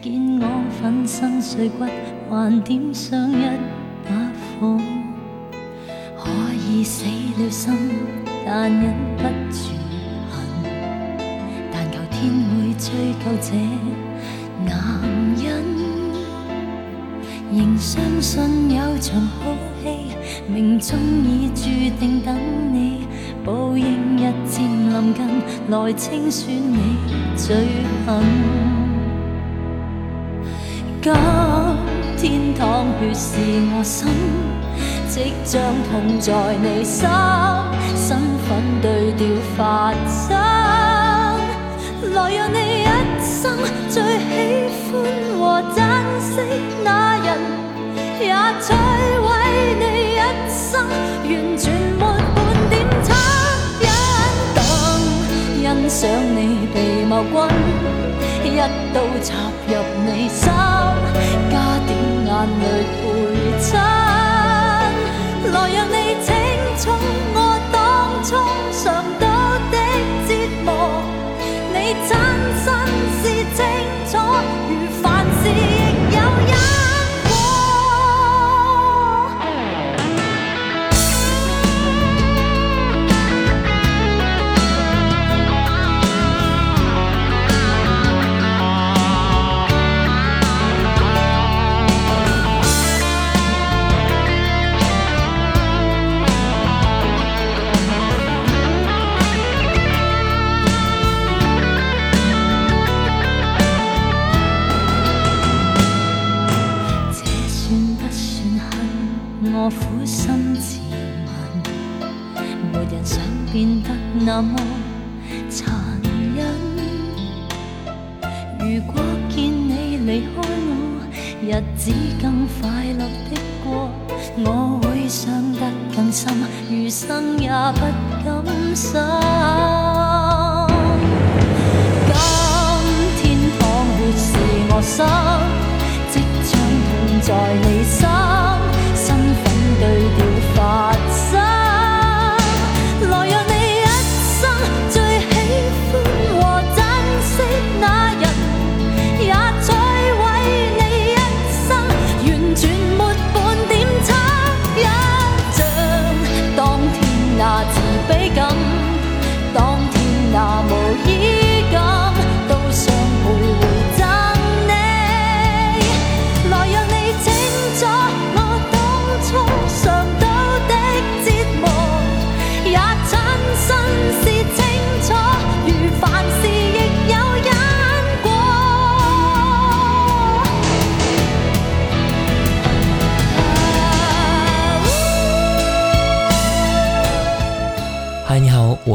见我粉身碎骨，还点上一把火，可以死了心，但忍不住恨。但求天会追究这男人，仍相信有场好戏，命中已注定等你，报应日渐临近，来清算你最行。今天淌血是我心，即将痛在你心，身份对调发生，来让你一生最喜欢和珍惜那人，也摧毁你一生，完全没半点差一等欣赏你被某君，一刀插入你心。加点眼泪陪衬，来让你清楚我当初尝到的折磨，你真心是清楚，如凡事。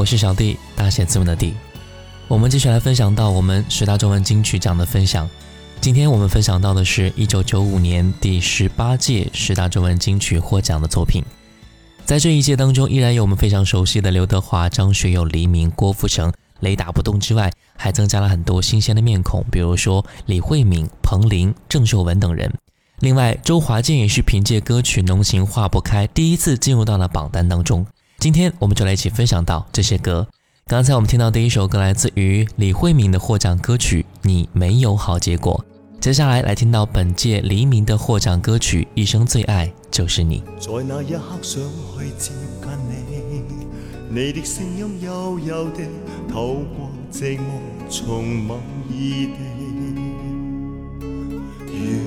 我是小弟，大写字母的 D。我们继续来分享到我们十大中文金曲奖的分享。今天我们分享到的是1995年第十八届十大中文金曲获奖的作品。在这一届当中，依然有我们非常熟悉的刘德华、张学友、黎明、郭富城、雷打不动之外，还增加了很多新鲜的面孔，比如说李慧敏、彭羚、郑秀文等人。另外，周华健也是凭借歌曲《浓情化不开》第一次进入到了榜单当中。今天我们就来一起分享到这些歌。刚才我们听到第一首歌来自于李慧敏的获奖歌曲《你没有好结果》，接下来来听到本届黎明的获奖歌曲《一生最爱就是你》。在那一刻想去接近你，你的声音幽幽的透过寂寞，从某异地远，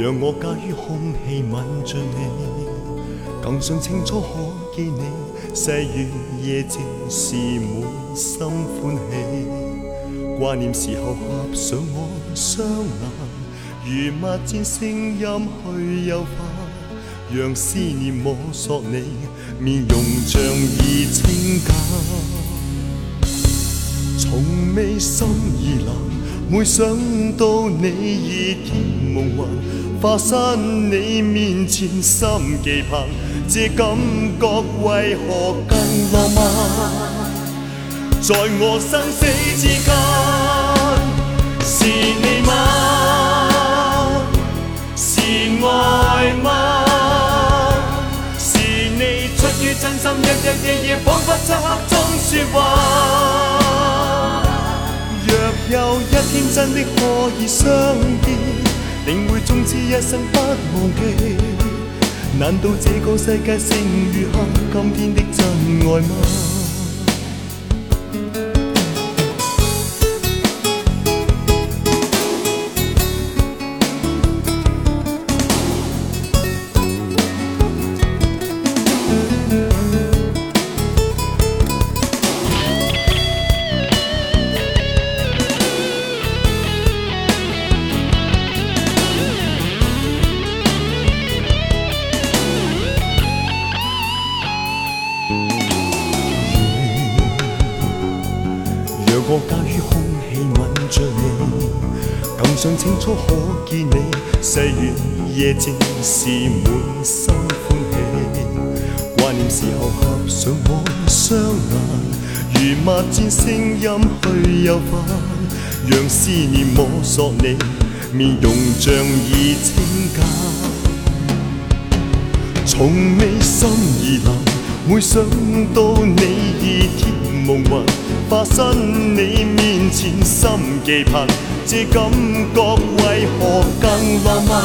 让我假于空气吻着你。曾想清楚可见你细雨夜静时满心欢喜，挂念时候合上我双眼，如默箭声音去诱发，让思念摸索你面容，像已清甲。从未心意冷，每想到你已变梦幻，化身你面前，心寄盼。这感觉为何更浪漫？在我生死之间，是你吗？是爱吗？是你出于真心，日日夜夜仿佛漆黑中说话。若有一天真的可以相见，定会终此一生不忘记。难道这个世界剩余下今天的真爱吗？旧想清楚可见你，细雨夜静时满心欢喜。怀念时候合上我双眼，如默箭声音去又返，让思念摸索你面容，像已清减。从未心而冷，每想到你已。梦魂化身你面前，心寄盼，这感觉为何更浪漫？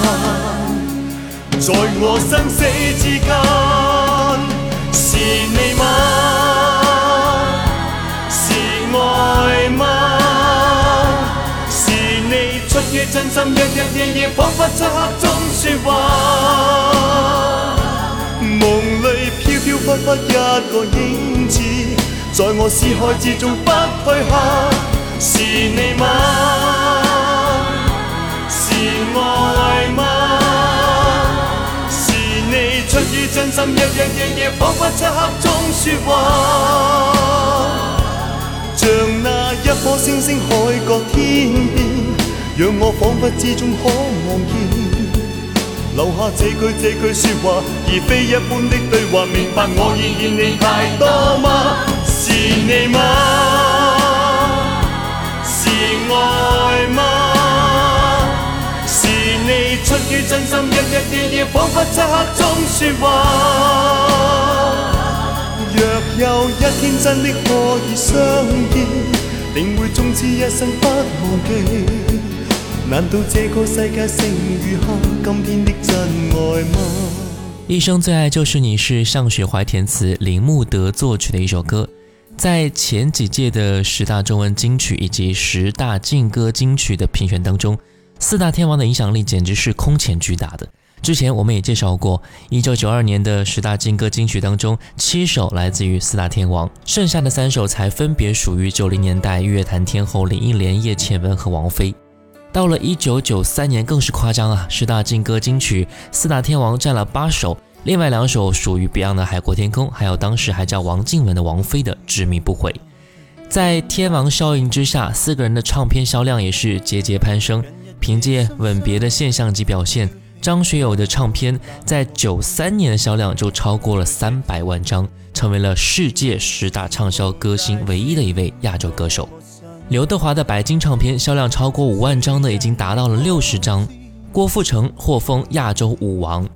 在我生死之间，是你吗？是爱吗？是你出于真心，日日夜夜彷彿漆黑中说话。梦里飘飘忽忽一个影子。在我思海之中不退下，是你吗？是爱吗？是你出于真心，日日夜夜，彷彿漆黑中说话，像那一颗星星，海角天边，让我彷彿之中可望见，留下这句这句说话，而非一般的对话，明白我已欠你太多吗？是你吗？是爱吗？是你出于真心，日日夜夜，仿佛漆黑中说话。若有一天真的可以相见，定会终之一生不忘记。难道这个世界胜与下今天的真爱吗？一生最爱就是你是上雪怀填词，林牧德作曲的一首歌。在前几届的十大中文金曲以及十大劲歌金曲的评选当中，四大天王的影响力简直是空前巨大的。之前我们也介绍过，一九九二年的十大劲歌金曲当中，七首来自于四大天王，剩下的三首才分别属于九零年代乐坛天后林忆莲、叶倩文和王菲。到了一九九三年，更是夸张啊！十大劲歌金曲，四大天王占了八首。另外两首属于 Beyond 的《海阔天空》，还有当时还叫王靖雯的王菲的《执迷不悔》。在天王效应之下，四个人的唱片销量也是节节攀升。凭借《吻别》的现象级表现，张学友的唱片在九三年的销量就超过了三百万张，成为了世界十大畅销歌星唯一的一位亚洲歌手。刘德华的白金唱片销量超过五万张的已经达到了六十张。郭富城获封亚洲舞王。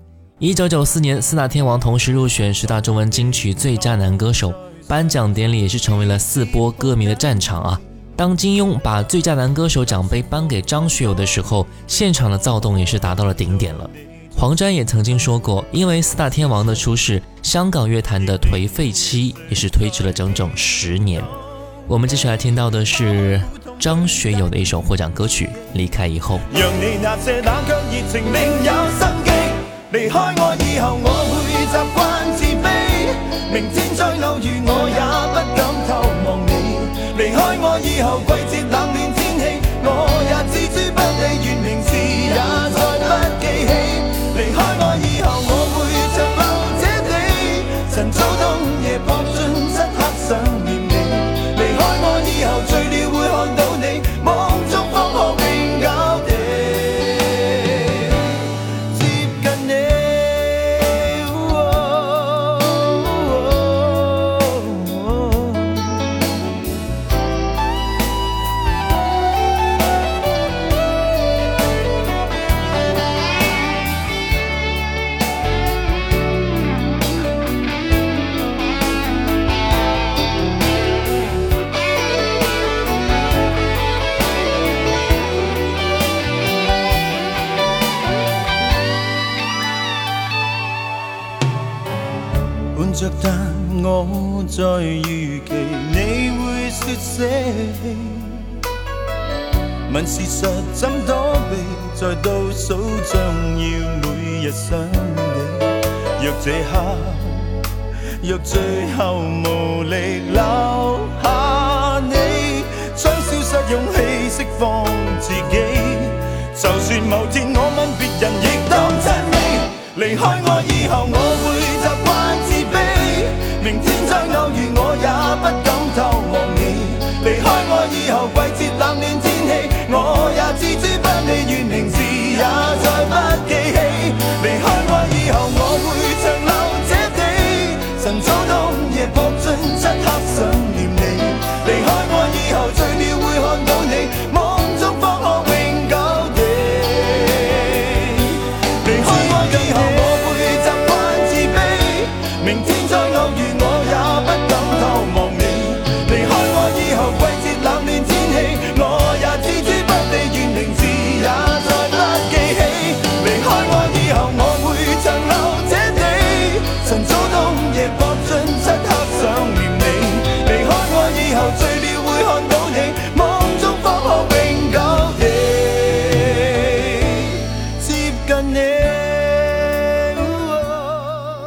一九九四年，四大天王同时入选十大中文金曲最佳男歌手，颁奖典礼也是成为了四波歌迷的战场啊！当金庸把最佳男歌手奖杯颁给张学友的时候，现场的躁动也是达到了顶点了。黄沾也曾经说过，因为四大天王的出世，香港乐坛的颓废期也是推迟了整整十年。我们接下来听到的是张学友的一首获奖歌曲《离开以后》。离开我以后，我会习惯自卑。明天再偶遇，我也不敢偷望你。离开我以后，季节冷暖天气，我也置之不理。着但我在预期你会说捨棄，问事實怎躲避，再倒數将要每日想你。若這刻，若最後無力留下你，將消失勇氣釋放自己。就算某天我問別人，亦當真你離開我以後，我会。明天再偶遇，我也不敢偷望你。离开我以后，季节冷暖天气，我也置之不理，愿名字也。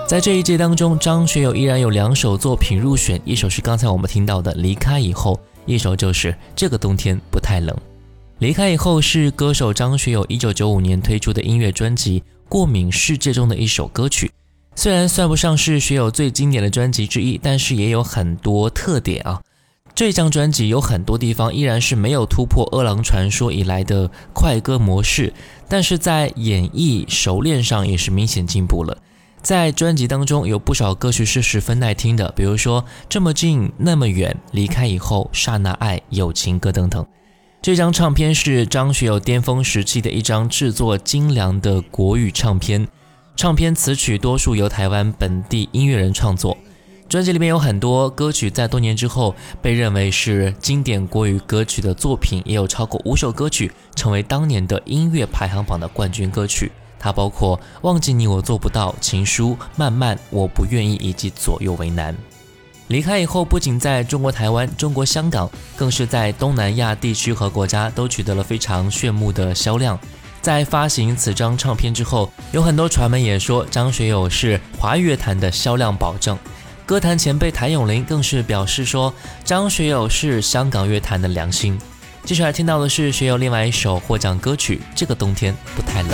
在这一届当中，张学友依然有两首作品入选，一首是刚才我们听到的《离开以后》，一首就是《这个冬天不太冷》。《离开以后》是歌手张学友1995年推出的音乐专辑《过敏世界》中的一首歌曲，虽然算不上是学友最经典的专辑之一，但是也有很多特点啊。这张专辑有很多地方依然是没有突破《饿狼传说》以来的快歌模式，但是在演绎熟练上也是明显进步了。在专辑当中，有不少歌曲是十分耐听的，比如说《这么近那么远》《离开以后》《刹那爱》《友情歌》等等。这张唱片是张学友巅峰时期的一张制作精良的国语唱片，唱片词曲多数由台湾本地音乐人创作。专辑里面有很多歌曲，在多年之后被认为是经典国语歌曲的作品，也有超过五首歌曲成为当年的音乐排行榜的冠军歌曲。它包括《忘记你我做不到》《情书》《慢慢》《我不愿意》以及《左右为难》。离开以后，不仅在中国台湾、中国香港，更是在东南亚地区和国家都取得了非常炫目的销量。在发行此张唱片之后，有很多传媒也说张学友是华语乐坛的销量保证。歌坛前辈谭咏麟更是表示说，张学友是香港乐坛的良心。接下来听到的是学友另外一首获奖歌曲《这个冬天不太冷》。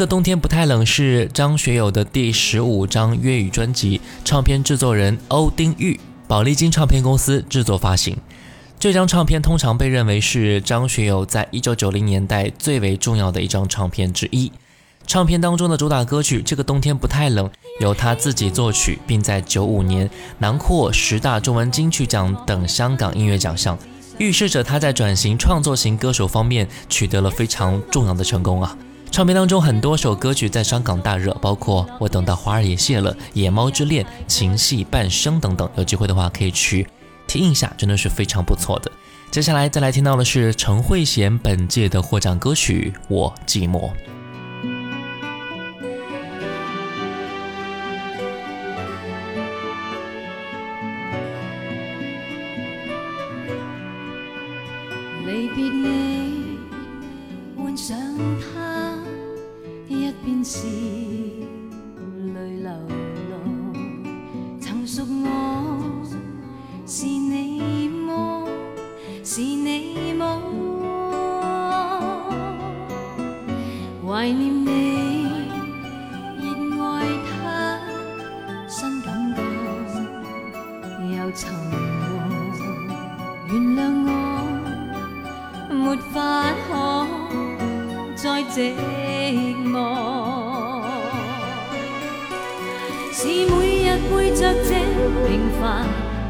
《这个冬天不太冷》是张学友的第十五张粤语专辑，唱片制作人欧丁玉，宝丽金唱片公司制作发行。这张唱片通常被认为是张学友在一九九零年代最为重要的一张唱片之一。唱片当中的主打歌曲《这个冬天不太冷》由他自己作曲，并在九五年囊括十大中文金曲奖等香港音乐奖项，预示着他在转型创作型歌手方面取得了非常重要的成功啊。唱片当中很多首歌曲在香港大热，包括我等到花儿也谢了、野猫之恋、情系半生等等。有机会的话可以去听一下，真的是非常不错的。接下来再来听到的是陈慧娴本届的获奖歌曲《我寂寞》。是泪流落，曾属我是你么？是你么？怀念你，热爱他，新感觉又沉落。原谅我，没法可再这。着这平凡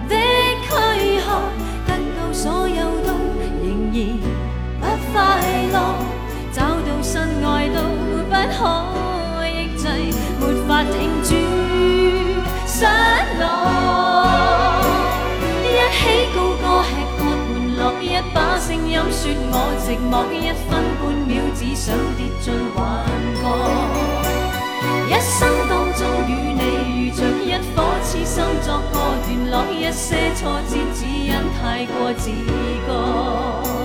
的躯壳，得到所有都仍然不快乐，找到新爱都不可抑制，没法停住失落。一起高歌吃喝玩乐，一把声音说我寂寞，一分半秒只想跌进幻觉，一生当中与你遇着。一颗痴心作个段落，一些挫折只因太过自觉。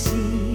see.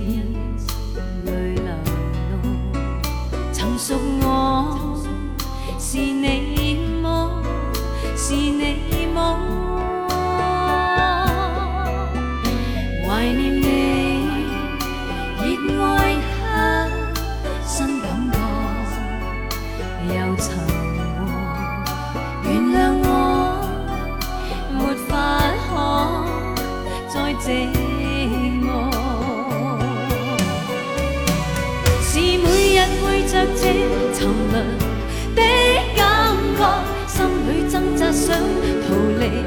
逃离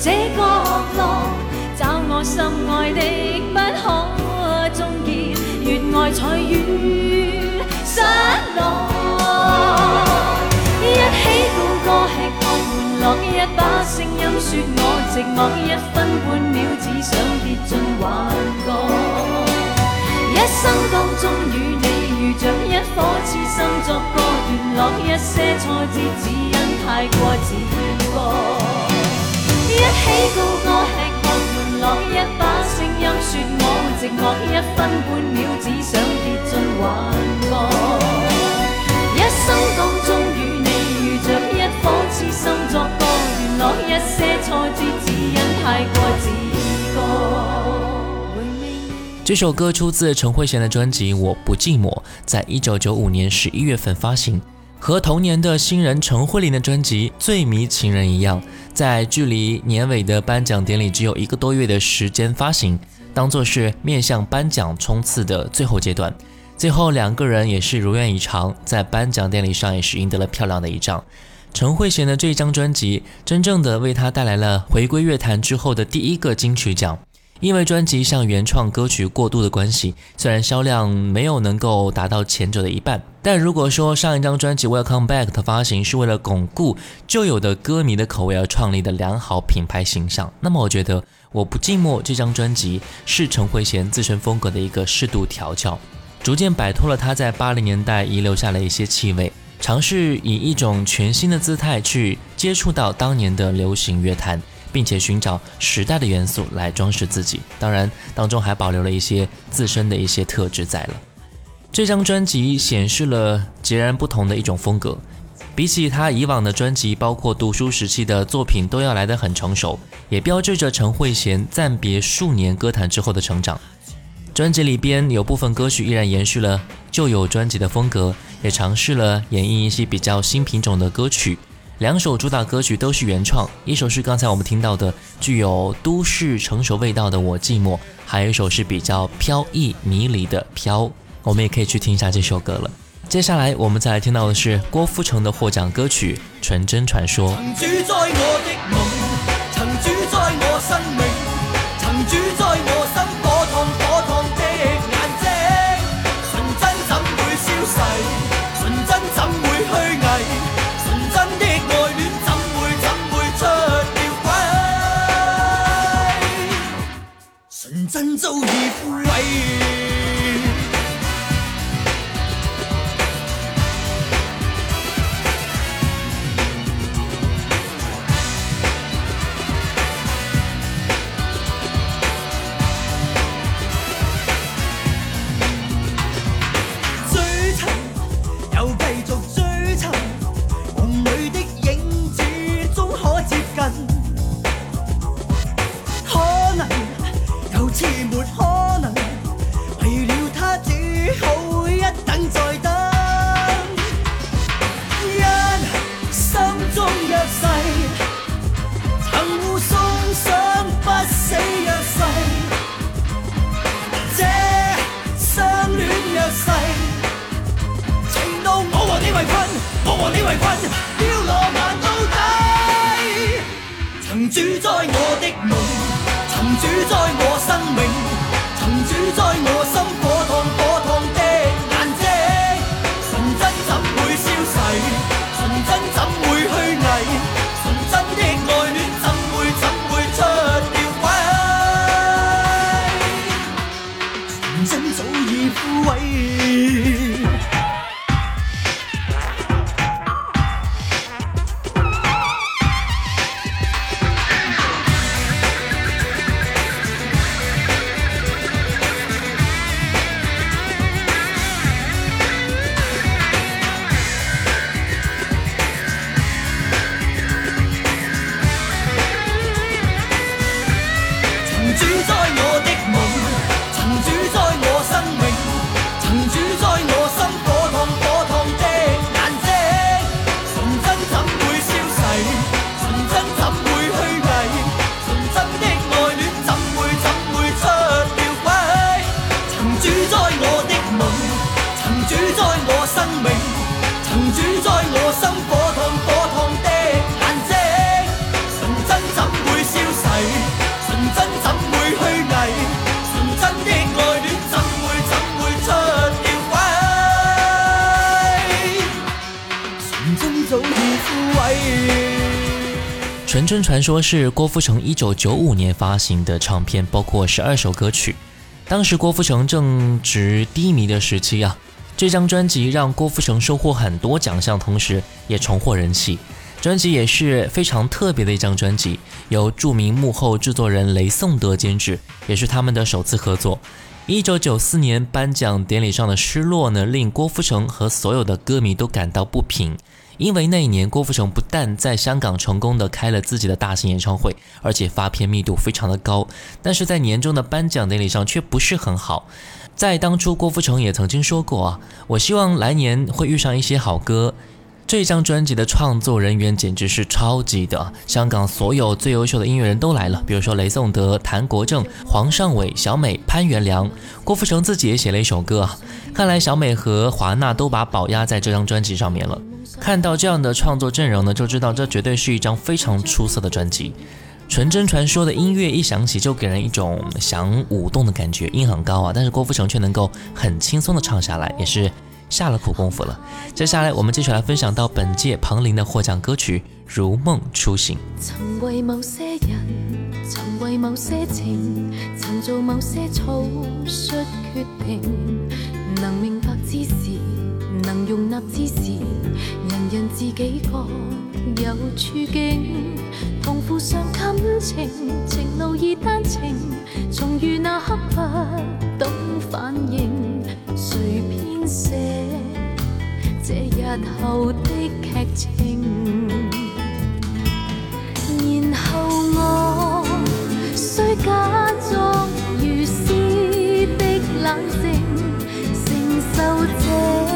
这角落，找我心爱的不可终结，越爱才越失落。一起共歌吃开欢乐，一把声音说我寂寞，一分半秒只想跌进幻觉。一生当中与你遇着一颗痴心作个段落，一些挫折只因。这首歌出自陈慧娴的专辑《我不寂寞》，在一九九五年十一月份发行。和同年的新人陈慧琳的专辑《最迷情人》一样，在距离年尾的颁奖典礼只有一个多月的时间发行，当做是面向颁奖冲刺的最后阶段。最后两个人也是如愿以偿，在颁奖典礼上也是赢得了漂亮的一仗。陈慧娴的这张专辑，真正的为她带来了回归乐坛之后的第一个金曲奖。因为专辑向原创歌曲过渡的关系，虽然销量没有能够达到前者的一半，但如果说上一张专辑《Welcome Back》的发行是为了巩固旧有的歌迷的口味而创立的良好品牌形象，那么我觉得《我不寂寞》这张专辑是陈慧娴自身风格的一个适度调教，逐渐摆脱了她在八零年代遗留下的一些气味，尝试以一种全新的姿态去接触到当年的流行乐坛。并且寻找时代的元素来装饰自己，当然当中还保留了一些自身的一些特质在了。这张专辑显示了截然不同的一种风格，比起他以往的专辑，包括读书时期的作品都要来得很成熟，也标志着陈慧娴暂别数年歌坛之后的成长。专辑里边有部分歌曲依然延续了旧有专辑的风格，也尝试了演绎一些比较新品种的歌曲。两首主打歌曲都是原创，一首是刚才我们听到的具有都市成熟味道的《我寂寞》，还有一首是比较飘逸迷离的《飘》，我们也可以去听一下这首歌了。接下来我们再来听到的是郭富城的获奖歌曲《纯真传说》。先走一步。传说是郭富城1995年发行的唱片，包括十二首歌曲。当时郭富城正值低迷的时期啊，这张专辑让郭富城收获很多奖项，同时也重获人气。专辑也是非常特别的一张专辑，由著名幕后制作人雷颂德监制，也是他们的首次合作。1994年颁奖典礼上的失落呢，令郭富城和所有的歌迷都感到不平。因为那一年郭富城不但在香港成功的开了自己的大型演唱会，而且发片密度非常的高，但是在年终的颁奖典礼上却不是很好。在当初郭富城也曾经说过啊，我希望来年会遇上一些好歌。这张专辑的创作人员简直是超级的，香港所有最优秀的音乐人都来了，比如说雷颂德、谭国政、黄尚伟、小美、潘元良，郭富城自己也写了一首歌啊。看来小美和华纳都把宝压在这张专辑上面了。看到这样的创作阵容呢，就知道这绝对是一张非常出色的专辑。纯真传说的音乐一响起，就给人一种想舞动的感觉。音很高啊，但是郭富城却能够很轻松的唱下来，也是下了苦功夫了。接下来我们继续来分享到本届彭羚的获奖歌曲《如梦初醒》。曾曾曾某某某些些些人，情，做草率定，能能明白之之容情人自己各有处境，同负上感情，情路易单程。从遇那刻不懂反应，谁编写这日后的剧情？然后我需假装如斯的冷静，承受这。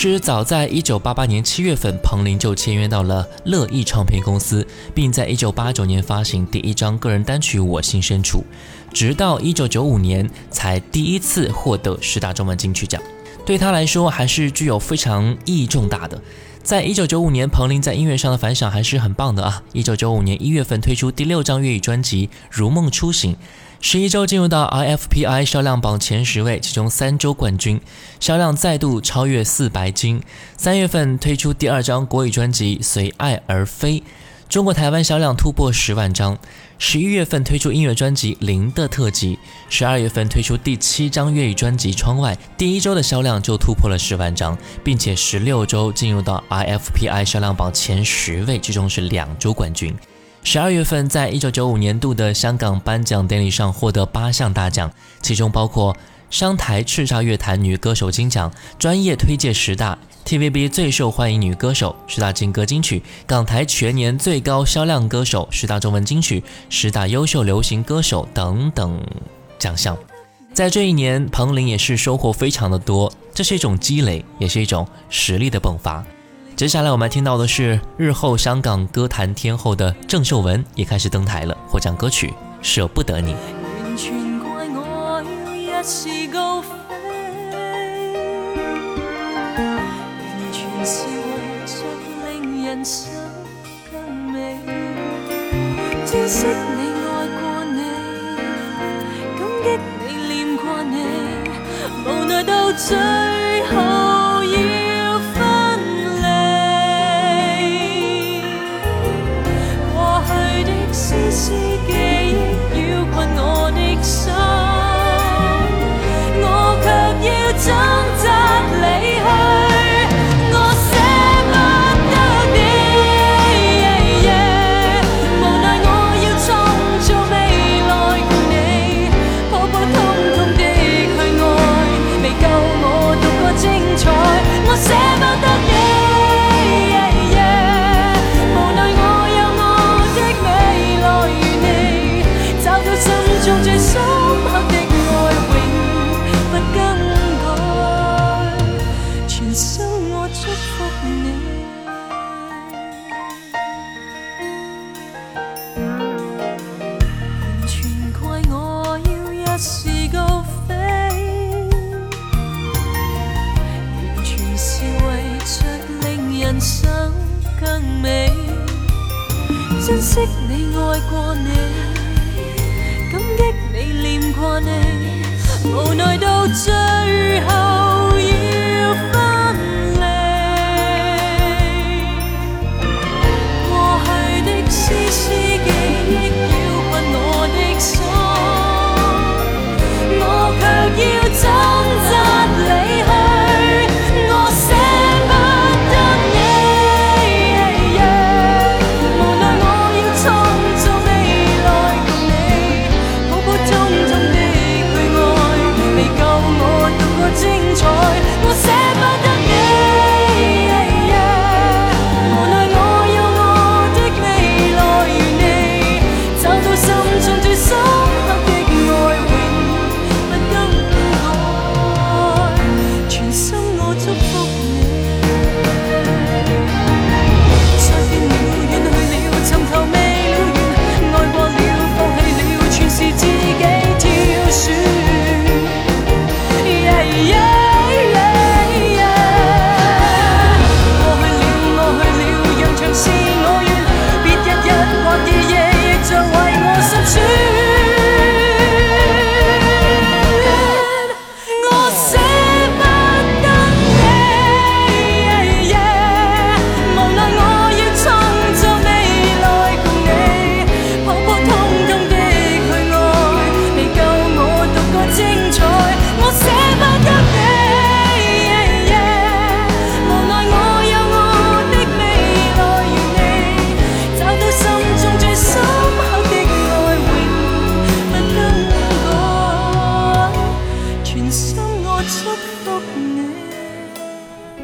其实早在1988年7月份，彭羚就签约到了乐意唱片公司，并在1989年发行第一张个人单曲《我心深处》，直到1995年才第一次获得十大中文金曲奖，对她来说还是具有非常意义重大的。在一九九五年，彭羚在音乐上的反响还是很棒的啊！一九九五年一月份推出第六张粤语专辑《如梦初醒》，十一周进入到 IFPI 销量榜前十位，其中三周冠军，销量再度超越四白金。三月份推出第二张国语专辑《随爱而飞》。中国台湾销量突破十万张，十一月份推出音乐专辑《零》的特辑，十二月份推出第七张粤语专辑《窗外》，第一周的销量就突破了十万张，并且十六周进入到 IFPI 销量榜前十位之中，是两周冠军。十二月份，在一九九五年度的香港颁奖典礼上获得八项大奖，其中包括商台叱咤乐坛女歌手金奖、专业推介十大。TVB 最受欢迎女歌手十大金歌金曲、港台全年最高销量歌手十大中文金曲、十大优秀流行歌手等等奖项，在这一年，彭羚也是收获非常的多，这是一种积累，也是一种实力的迸发。接下来我们听到的是日后香港歌坛天后的郑秀文也开始登台了，获奖歌曲《舍不得你》。是为着令人生更美，珍惜你爱过你，感激你念过你，无奈到最后。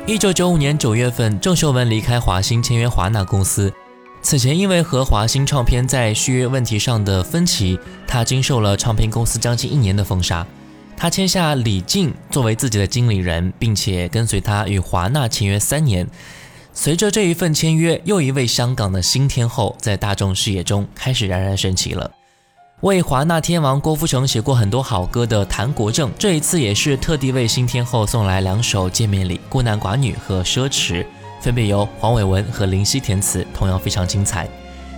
一九九五年九月份，郑秀文离开华星，签约华纳公司。此前，因为和华星唱片在续约问题上的分歧，她经受了唱片公司将近一年的封杀。她签下李静作为自己的经理人，并且跟随他与华纳签约三年。随着这一份签约，又一位香港的新天后在大众视野中开始冉冉升起了。为华纳天王郭富城写过很多好歌的谭国政，这一次也是特地为新天后送来两首见面礼，《孤男寡女》和《奢侈》，分别由黄伟文和林夕填词，同样非常精彩。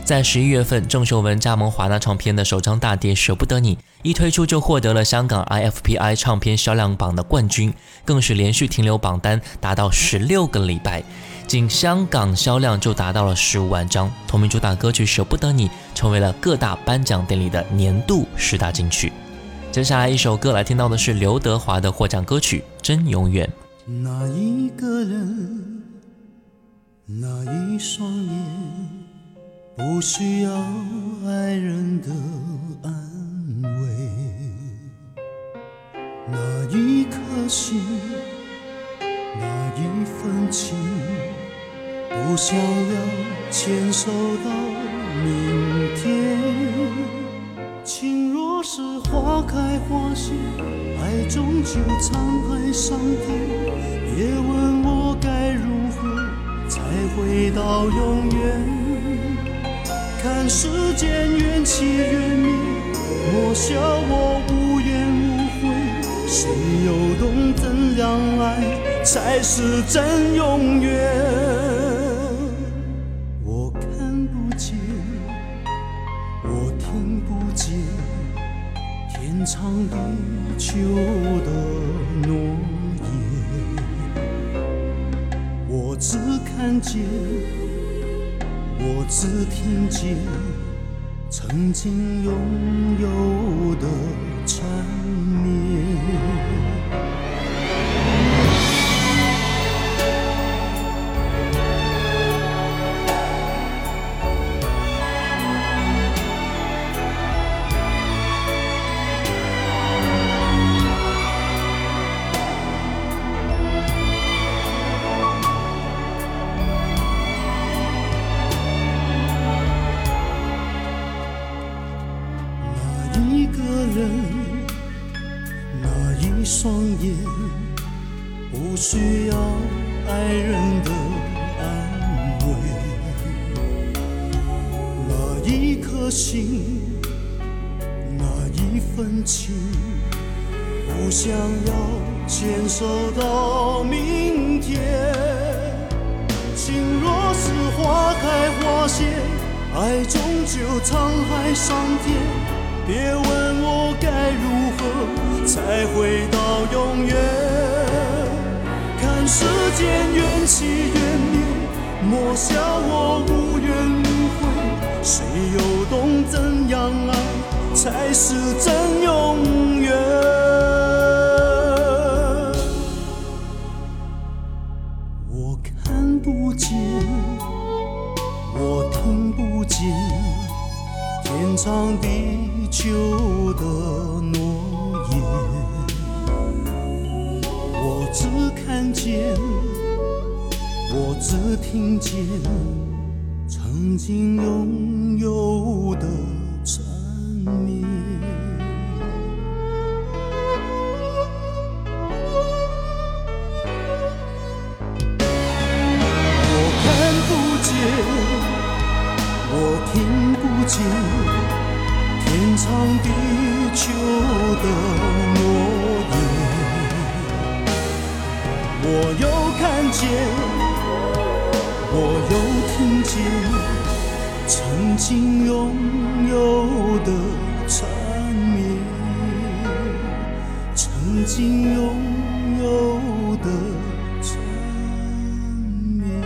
在十一月份，郑秀文加盟华纳唱片的首张大碟《舍不得你》一推出就获得了香港 IFPI 唱片销量榜的冠军，更是连续停留榜单达到十六个礼拜。仅香港销量就达到了十五万张，同名主打歌曲《舍不得你》成为了各大颁奖典礼的年度十大金曲。接下来一首歌来听到的是刘德华的获奖歌曲《真永远》。一一一双眼，不需要爱人，的安慰。颗心，份情。不想要牵手到明天，情若是花开花谢，爱终究沧海桑田。别问我该如何才回到永远，看世间缘起缘灭，莫笑我无怨无悔。谁又懂怎样爱才是真永远？曾经拥。的心，那一份情，不想要牵手到明天。情若是花开花谢，爱终究沧海桑田。别问我该如何才回到永远。看世间缘起缘灭，莫笑我无缘。谁又懂怎样爱才是真永远？我看不见，我听不见，天长地久的诺言。我只看见，我只听见。曾经拥有的缠绵，我看不见，我听不见，天长地久的诺言，我又看见。听见曾曾经经拥拥有有的的。缠绵，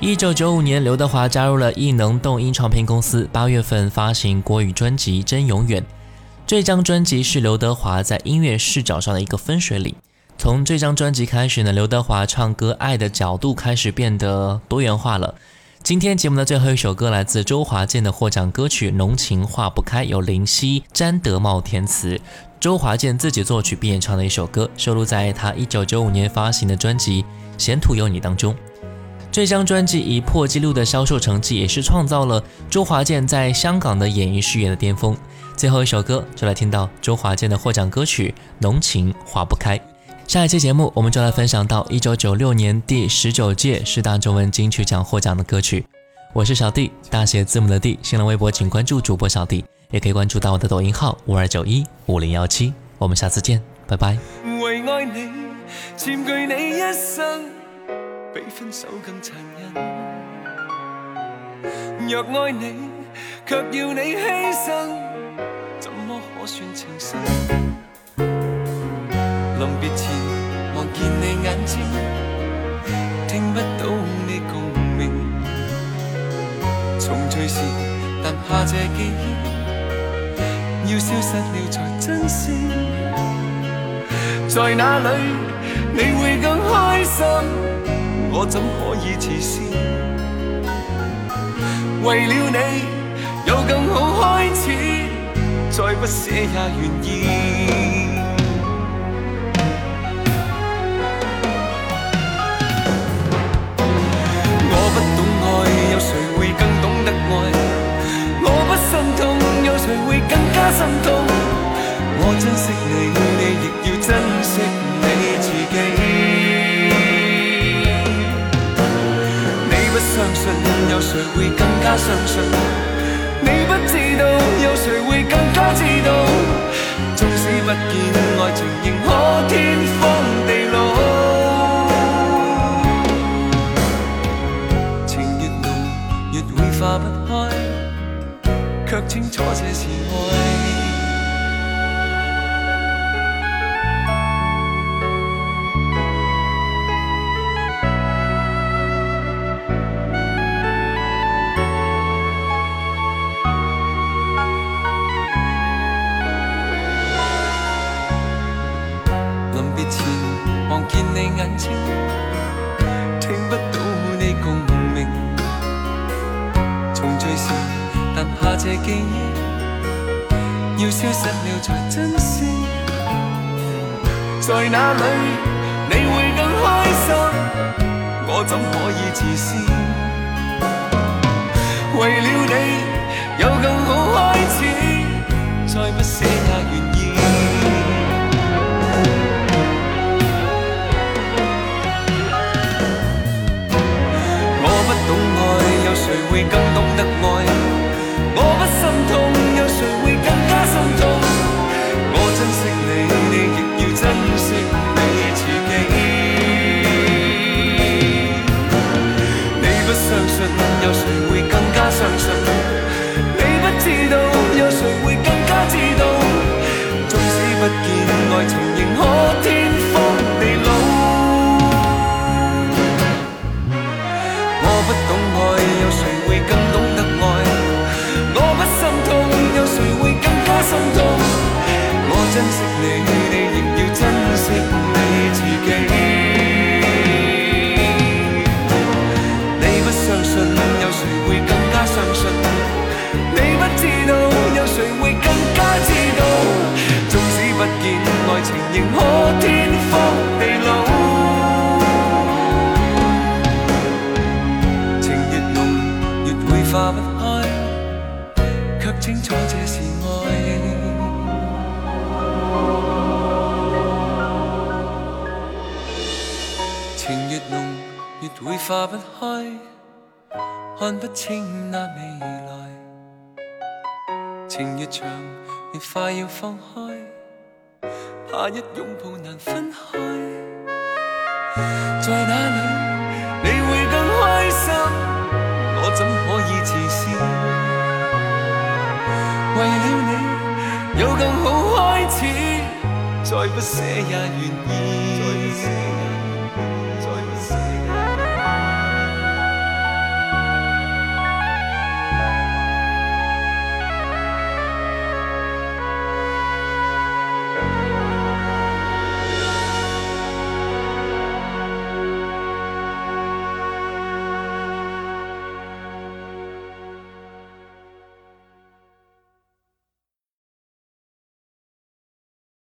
一九九五年，刘德华加入了艺能动音唱片公司，八月份发行国语专辑《真永远》。这张专辑是刘德华在音乐视角上的一个分水岭。从这张专辑开始呢，刘德华唱歌爱的角度开始变得多元化了。今天节目的最后一首歌来自周华健的获奖歌曲《浓情化不开》，由林夕、詹德茂填词，周华健自己作曲并演唱的一首歌，收录在他1995年发行的专辑《闲途有你》当中。这张专辑以破纪录的销售成绩，也是创造了周华健在香港的演艺事业的巅峰。最后一首歌就来听到周华健的获奖歌曲《浓情化不开》。下一期节目，我们就来分享到一九九六年第十九届十大中文金曲奖获奖的歌曲。我是小弟，大写字母的弟。新浪微博请关注主播小弟，也可以关注到我的抖音号五二九一五零幺七。我们下次见，拜拜。你你你，你一生，比分手更忍。若要牲，怎可算情临别前，望见你眼睛，听不到你共鸣。重聚时，但怕这记忆要消失了才珍惜。在哪里你会更开心？我怎可以自私？为了你有更好开始，再不舍也愿意。心痛，我珍惜你，你亦要珍惜你自己。你不相信，有谁会更加相信？你不知道，有谁会更加知道？纵使不见爱情，仍可天荒地老。情越浓，越会化不开，却清楚这是爱。你眼睛听不到你共鸣，重聚时，但怕这记忆要消失了才珍惜。在哪里你会更开心？我怎可以自私？为了你有更好开始，再不舍也愿。谁会更懂得爱？我不心痛，有谁会更加心痛？我珍惜你，你亦要珍惜你自己。你不相信，有谁会更加相信？你不知道，有谁会更加知道？纵使不见爱情，仍可。心中，我珍惜你，你仍要珍惜你自己。快要放开，怕一拥抱难分开。在哪里你会更开心？我怎可以自私？为了你有更好开始，再不舍也愿意。